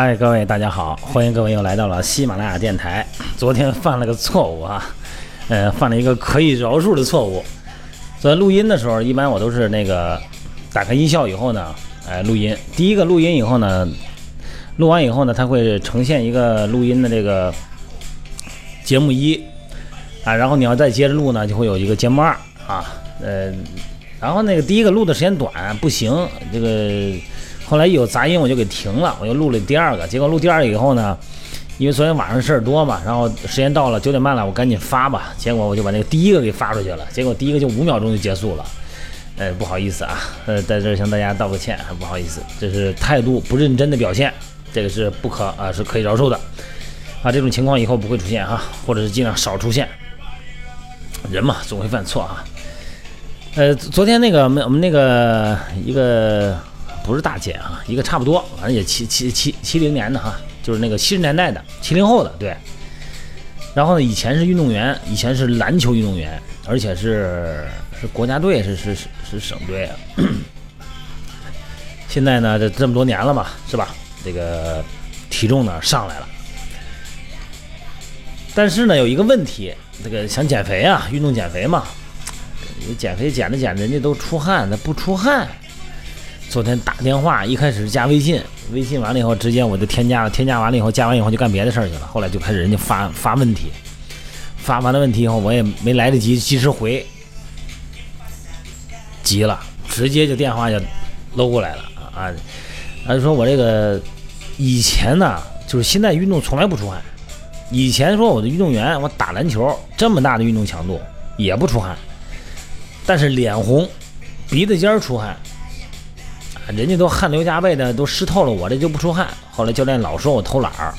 嗨，各位大家好，欢迎各位又来到了喜马拉雅电台。昨天犯了个错误啊，呃，犯了一个可以饶恕的错误。在录音的时候，一般我都是那个打开音效以后呢，哎，录音。第一个录音以后呢，录完以后呢，它会呈现一个录音的这个节目一啊，然后你要再接着录呢，就会有一个节目二啊，呃，然后那个第一个录的时间短，不行，这个。后来一有杂音，我就给停了，我又录了第二个。结果录第二个以后呢，因为昨天晚上事儿多嘛，然后时间到了九点半了，我赶紧发吧。结果我就把那个第一个给发出去了，结果第一个就五秒钟就结束了。呃，不好意思啊，呃，在这儿向大家道个歉，不好意思，这是态度不认真的表现，这个是不可啊，是可以饶恕的啊。这种情况以后不会出现哈，或者是尽量少出现。人嘛，总会犯错啊。呃，昨天那个我们我们那个一个。不是大姐啊，一个差不多，反正也七七七七零年的哈，就是那个七十年代的七零后的对。然后呢，以前是运动员，以前是篮球运动员，而且是是国家队，是是是是省队啊。现在呢，这这么多年了嘛，是吧？这个体重呢上来了，但是呢，有一个问题，这个想减肥啊，运动减肥嘛，减肥减着减着，人家都出汗，他不出汗。昨天打电话，一开始加微信，微信完了以后，直接我就添加了，添加完了以后，加完以后就干别的事儿去了。后来就开始人家发发问题，发完了问题以后，我也没来得及及时回，急了，直接就电话就搂过来了啊！他就说我这个以前呢，就是现在运动从来不出汗，以前说我的运动员，我打篮球这么大的运动强度也不出汗，但是脸红，鼻子尖出汗。人家都汗流浃背的，都湿透了，我这就不出汗。后来教练老说我偷懒儿。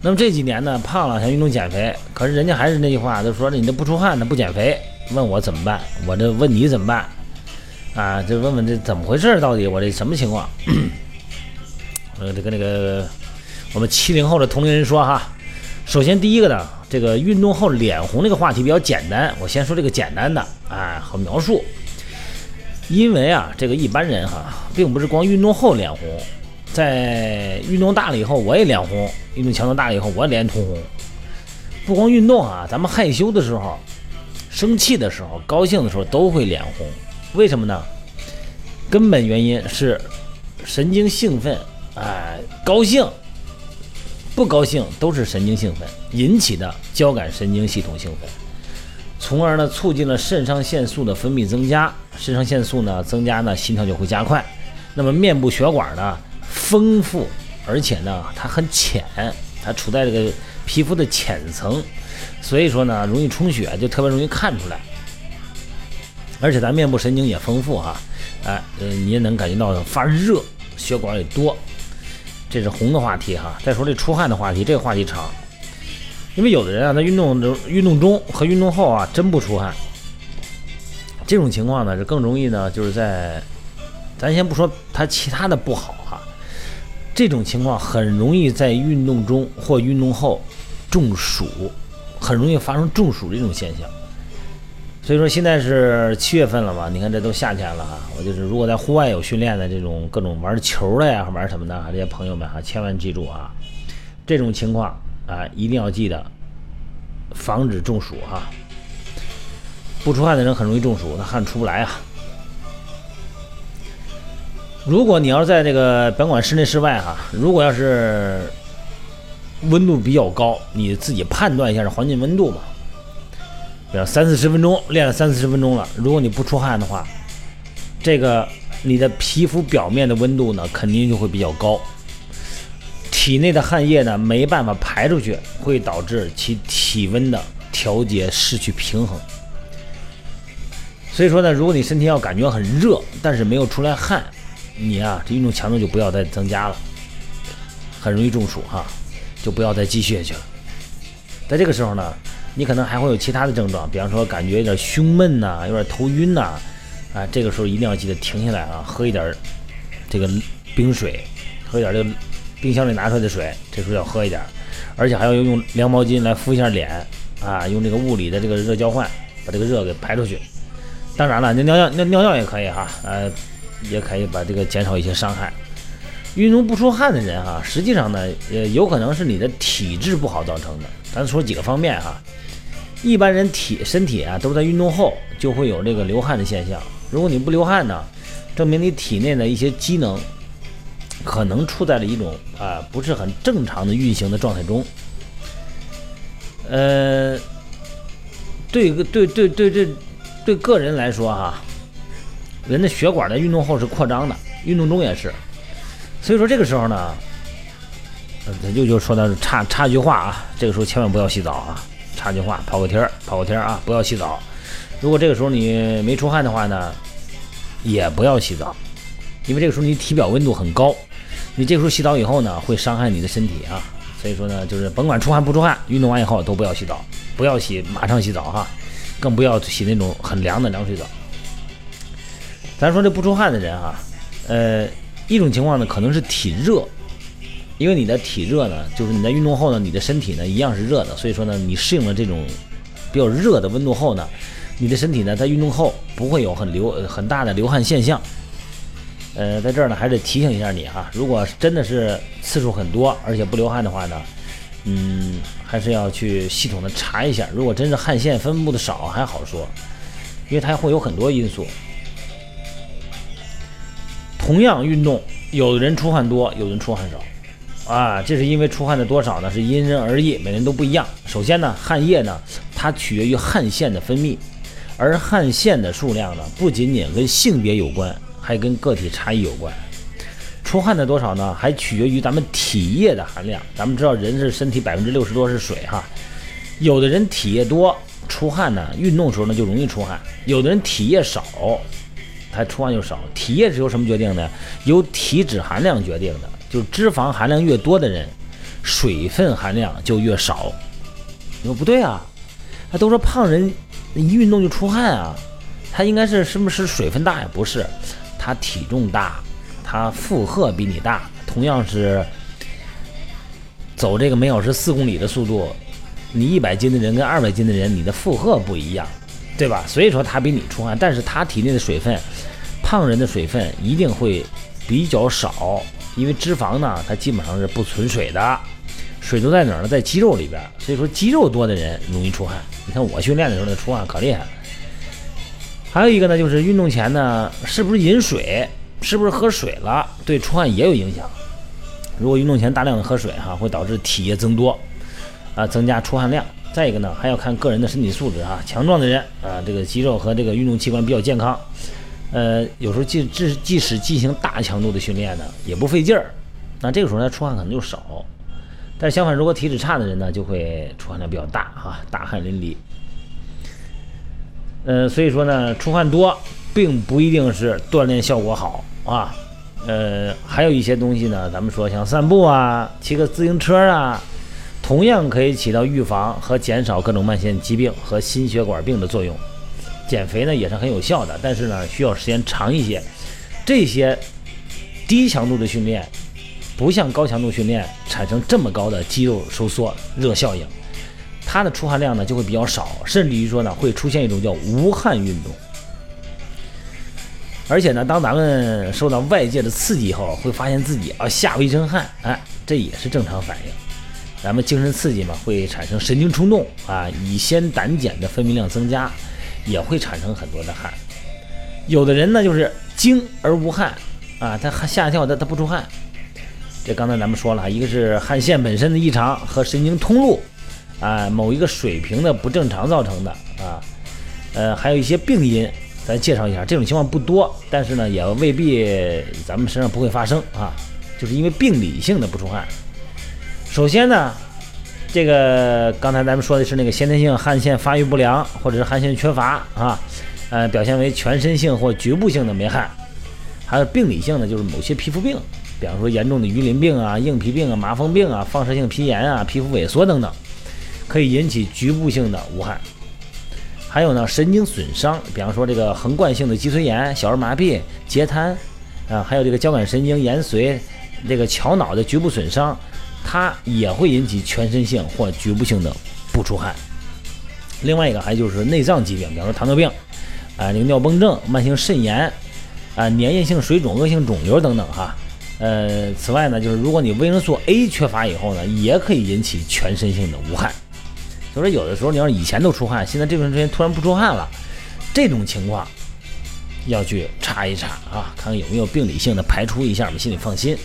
那么这几年呢，胖了想运动减肥，可是人家还是那句话，就说你这不出汗，那不减肥，问我怎么办？我这问你怎么办？啊，就问问这怎么回事？到底我这什么情况？呃，这个那个我们七零后的同龄人说哈，首先第一个呢，这个运动后脸红这个话题比较简单，我先说这个简单的，啊，好描述。因为啊，这个一般人哈，并不是光运动后脸红，在运动大了以后我也脸红，运动强度大了以后我脸通红。不光运动啊，咱们害羞的时候、生气的时候、高兴的时候都会脸红。为什么呢？根本原因是神经兴奋，哎，高兴、不高兴都是神经兴奋引起的交感神经系统兴奋。从而呢，促进了肾上腺素的分泌增加，肾上腺素呢增加呢，心跳就会加快。那么面部血管呢丰富，而且呢它很浅，它处在这个皮肤的浅层，所以说呢容易充血，就特别容易看出来。而且咱面部神经也丰富哈，哎，呃你也能感觉到发热，血管也多。这是红的话题哈。再说这出汗的话题，这个话题长。因为有的人啊，他运动中、运动中和运动后啊，真不出汗。这种情况呢，是更容易呢，就是在，咱先不说他其他的不好哈，这种情况很容易在运动中或运动后中暑，很容易发生中暑这种现象。所以说现在是七月份了嘛，你看这都夏天了哈，我就是如果在户外有训练的这种各种玩球的呀，玩什么的哈，这些朋友们哈，千万记住啊，这种情况。啊，一定要记得防止中暑哈！不出汗的人很容易中暑，那汗出不来啊。如果你要是在这个甭管室内室外哈，如果要是温度比较高，你自己判断一下这环境温度嘛。比如三四十分钟练了三四十分钟了，如果你不出汗的话，这个你的皮肤表面的温度呢，肯定就会比较高。体内的汗液呢没办法排出去，会导致其体温的调节失去平衡。所以说呢，如果你身体要感觉很热，但是没有出来汗，你啊这运动强度就不要再增加了，很容易中暑哈，就不要再继续下去了。在这个时候呢，你可能还会有其他的症状，比方说感觉有点胸闷呐，有点头晕呐，啊，这个时候一定要记得停下来啊，喝一点这个冰水，喝一点这个。冰箱里拿出来的水，这时候要喝一点，而且还要用凉毛巾来敷一下脸啊，用这个物理的这个热交换，把这个热给排出去。当然了，那尿尿、尿尿尿也可以哈，呃，也可以把这个减少一些伤害。运动不出汗的人哈，实际上呢，呃，有可能是你的体质不好造成的。咱说几个方面哈，一般人体身体啊都在运动后就会有这个流汗的现象。如果你不流汗呢，证明你体内的一些机能可能处在了一种啊不是很正常的运行的状态中。呃，对个对对对对对个人来说哈，人的血管在运动后是扩张的，运动中也是。所以说这个时候呢，呃，又就说到插插句话啊，这个时候千万不要洗澡啊，插句话，跑个天儿，跑个天儿啊，不要洗澡。如果这个时候你没出汗的话呢，也不要洗澡，因为这个时候你体表温度很高，你这个时候洗澡以后呢，会伤害你的身体啊。所以说呢，就是甭管出汗不出汗，运动完以后都不要洗澡，不要洗马上洗澡哈，更不要洗那种很凉的凉水澡。咱说这不出汗的人啊，呃。一种情况呢，可能是体热，因为你的体热呢，就是你在运动后呢，你的身体呢一样是热的，所以说呢，你适应了这种比较热的温度后呢，你的身体呢在运动后不会有很流很大的流汗现象。呃，在这儿呢，还得提醒一下你哈，如果真的是次数很多而且不流汗的话呢，嗯，还是要去系统的查一下。如果真是汗腺分布的少还好说，因为它会有很多因素。同样运动，有的人出汗多，有的人出汗少，啊，这是因为出汗的多少呢？是因人而异，每人都不一样。首先呢，汗液呢，它取决于汗腺的分泌，而汗腺的数量呢，不仅仅跟性别有关，还跟个体差异有关。出汗的多少呢，还取决于咱们体液的含量。咱们知道，人是身体百分之六十多是水哈，有的人体液多，出汗呢，运动时候呢就容易出汗；有的人体液少。它出汗就少，体液是由什么决定的？由体脂含量决定的。就是脂肪含量越多的人，水分含量就越少。你说不对啊？他都说胖人一运动就出汗啊，他应该是是不是水分大呀？不是，他体重大，他负荷比你大。同样是走这个每小时四公里的速度，你一百斤的人跟二百斤的人，你的负荷不一样。对吧？所以说他比你出汗，但是他体内的水分，胖人的水分一定会比较少，因为脂肪呢，它基本上是不存水的，水都在哪儿呢？在肌肉里边。所以说肌肉多的人容易出汗。你看我训练的时候，那出汗可厉害了。还有一个呢，就是运动前呢，是不是饮水，是不是喝水了，对出汗也有影响。如果运动前大量的喝水哈，会导致体液增多，啊，增加出汗量。再一个呢，还要看个人的身体素质啊，强壮的人啊，这个肌肉和这个运动器官比较健康，呃，有时候即即即使进行大强度的训练呢，也不费劲儿，那这个时候呢，出汗可能就少。但是相反，如果体质差的人呢，就会出汗量比较大哈，大汗淋漓。呃，所以说呢，出汗多并不一定是锻炼效果好啊，呃，还有一些东西呢，咱们说像散步啊，骑个自行车啊。同样可以起到预防和减少各种慢性疾病和心血管病的作用。减肥呢也是很有效的，但是呢需要时间长一些。这些低强度的训练，不像高强度训练产生这么高的肌肉收缩热效应，它的出汗量呢就会比较少，甚至于说呢会出现一种叫无汗运动。而且呢，当咱们受到外界的刺激以后，会发现自己啊吓了一身汗，哎，这也是正常反应。咱们精神刺激嘛，会产生神经冲动啊，乙酰胆碱的分泌量增加，也会产生很多的汗。有的人呢就是惊而无汗啊，他吓一跳，他他不出汗。这刚才咱们说了，一个是汗腺本身的异常和神经通路啊某一个水平的不正常造成的啊，呃，还有一些病因，咱介绍一下。这种情况不多，但是呢也未必咱们身上不会发生啊，就是因为病理性的不出汗。首先呢，这个刚才咱们说的是那个先天性汗腺发育不良，或者是汗腺缺乏啊，呃，表现为全身性或局部性的没汗。还有病理性的，就是某些皮肤病，比方说严重的鱼鳞病啊、硬皮病啊、麻风病啊、放射性皮炎啊、皮肤萎缩等等，可以引起局部性的无汗。还有呢，神经损伤，比方说这个横贯性的脊髓炎、小儿麻痹、截瘫啊，还有这个交感神经延髓、这个桥脑的局部损伤。它也会引起全身性或局部性的不出汗。另外一个还就是内脏疾病，比方说糖尿病，啊，这个尿崩症、慢性肾炎，啊，粘液性水肿、恶性肿瘤等等哈。呃，此外呢，就是如果你维生素 A 缺乏以后呢，也可以引起全身性的无汗。就说有的时候你要是以前都出汗，现在这段时间突然不出汗了，这种情况要去查一查啊，看看有没有病理性的排除一下，我们心里放心。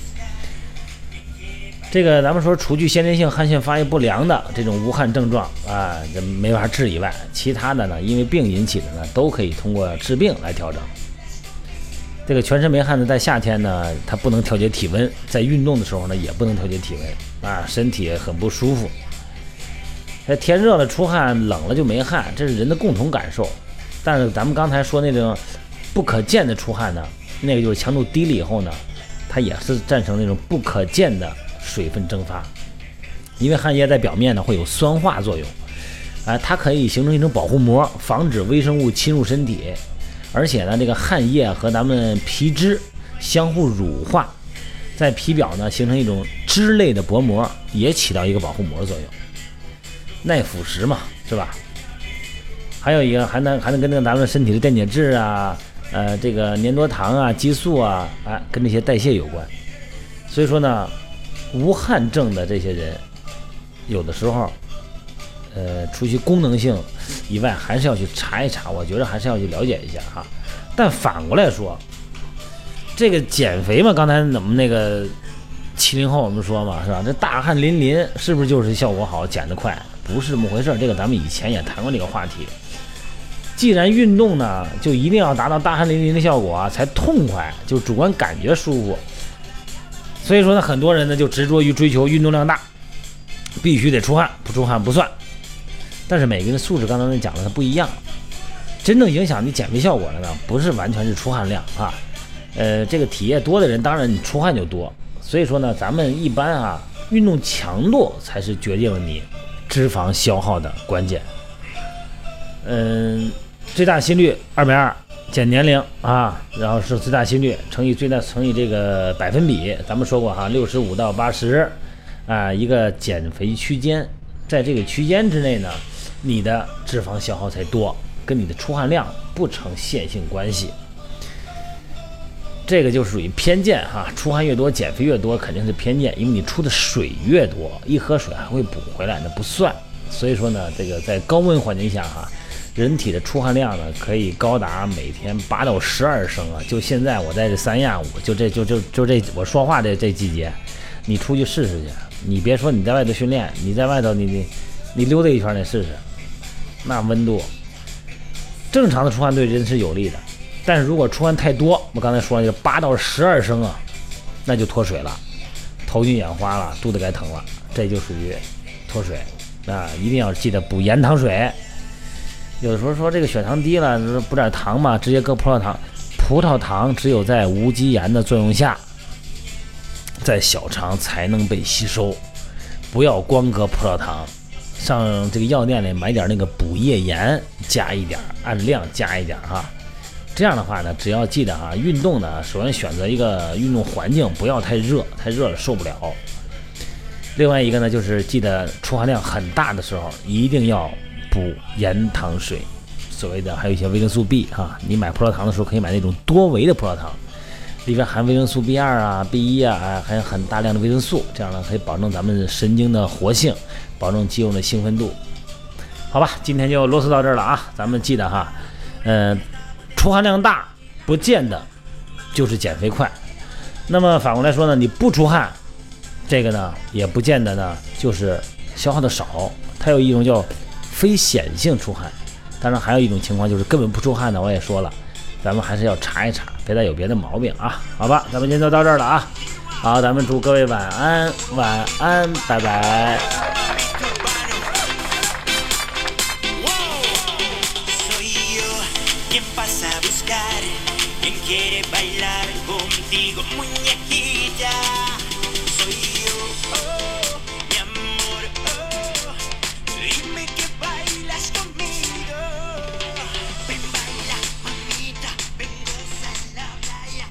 这个咱们说，除去先天性汗腺发育不良的这种无汗症状啊，这没法治以外，其他的呢，因为病引起的呢，都可以通过治病来调整。这个全身没汗的，在夏天呢，它不能调节体温，在运动的时候呢，也不能调节体温啊，身体很不舒服。在天热了出汗，冷了就没汗，这是人的共同感受。但是咱们刚才说那种不可见的出汗呢，那个就是强度低了以后呢，它也是战胜那种不可见的水分蒸发，因为汗液在表面呢会有酸化作用，啊，它可以形成一种保护膜，防止微生物侵入身体。而且呢，这个汗液和咱们皮脂相互乳化，在皮表呢形成一种脂类的薄膜，也起到一个保护膜作用，耐腐蚀嘛，是吧？还有一个还能还能跟那个咱们身体的电解质啊，呃，这个粘多糖啊、激素啊，哎，跟这些代谢有关。所以说呢，无汗症的这些人，有的时候。呃，除去功能性以外，还是要去查一查。我觉得还是要去了解一下哈。但反过来说，这个减肥嘛，刚才怎么那个七零后我们说嘛，是吧？这大汗淋漓，是不是就是效果好、减得快？不是这么回事儿。这个咱们以前也谈过这个话题。既然运动呢，就一定要达到大汗淋漓的效果啊，才痛快，就主观感觉舒服。所以说呢，很多人呢就执着于追求运动量大，必须得出汗，不出汗不算。但是每个人的素质，刚才讲了，它不一样。真正影响你减肥效果的呢，不是完全是出汗量啊。呃，这个体液多的人，当然你出汗就多。所以说呢，咱们一般啊，运动强度才是决定了你脂肪消耗的关键。嗯，最大心率二百二减年龄啊，然后是最大心率乘以最大乘以这个百分比，咱们说过哈，六十五到八十啊，一个减肥区间，在这个区间之内呢。你的脂肪消耗才多，跟你的出汗量不成线性关系，这个就属于偏见哈。出汗越多，减肥越多，肯定是偏见，因为你出的水越多，一喝水还会补回来，那不算。所以说呢，这个在高温环境下哈，人体的出汗量呢可以高达每天八到十二升啊。就现在我在这三亚，我就这就就就这我说话这这季节，你出去试试去，你别说你在外头训练，你在外头你你你溜达一圈你试试。那温度，正常的出汗对人是有利的，但是如果出汗太多，我刚才说了，就八到十二升啊，那就脱水了，头晕眼花了，肚子该疼了，这就属于脱水啊！一定要记得补盐糖水。有的时候说这个血糖低了，补点糖嘛，直接搁葡萄糖。葡萄糖只有在无机盐的作用下，在小肠才能被吸收，不要光搁葡萄糖。上这个药店里买点那个补液盐，加一点，按量加一点哈。这样的话呢，只要记得啊，运动呢，首先选择一个运动环境不要太热，太热了受不了。另外一个呢，就是记得出汗量很大的时候，一定要补盐糖水。所谓的还有一些维生素 B 哈，你买葡萄糖的时候可以买那种多维的葡萄糖，里边含维生素 B 二啊、B 一啊，还有很大量的维生素，这样呢可以保证咱们神经的活性。保证肌肉的兴奋度，好吧，今天就啰嗦到这儿了啊！咱们记得哈，呃，出汗量大不见得就是减肥快，那么反过来说呢，你不出汗，这个呢也不见得呢就是消耗的少。它有一种叫非显性出汗，当然还有一种情况就是根本不出汗的。我也说了，咱们还是要查一查，别再有别的毛病啊！好吧，咱们今天就到这儿了啊！好，咱们祝各位晚安，晚安，拜拜。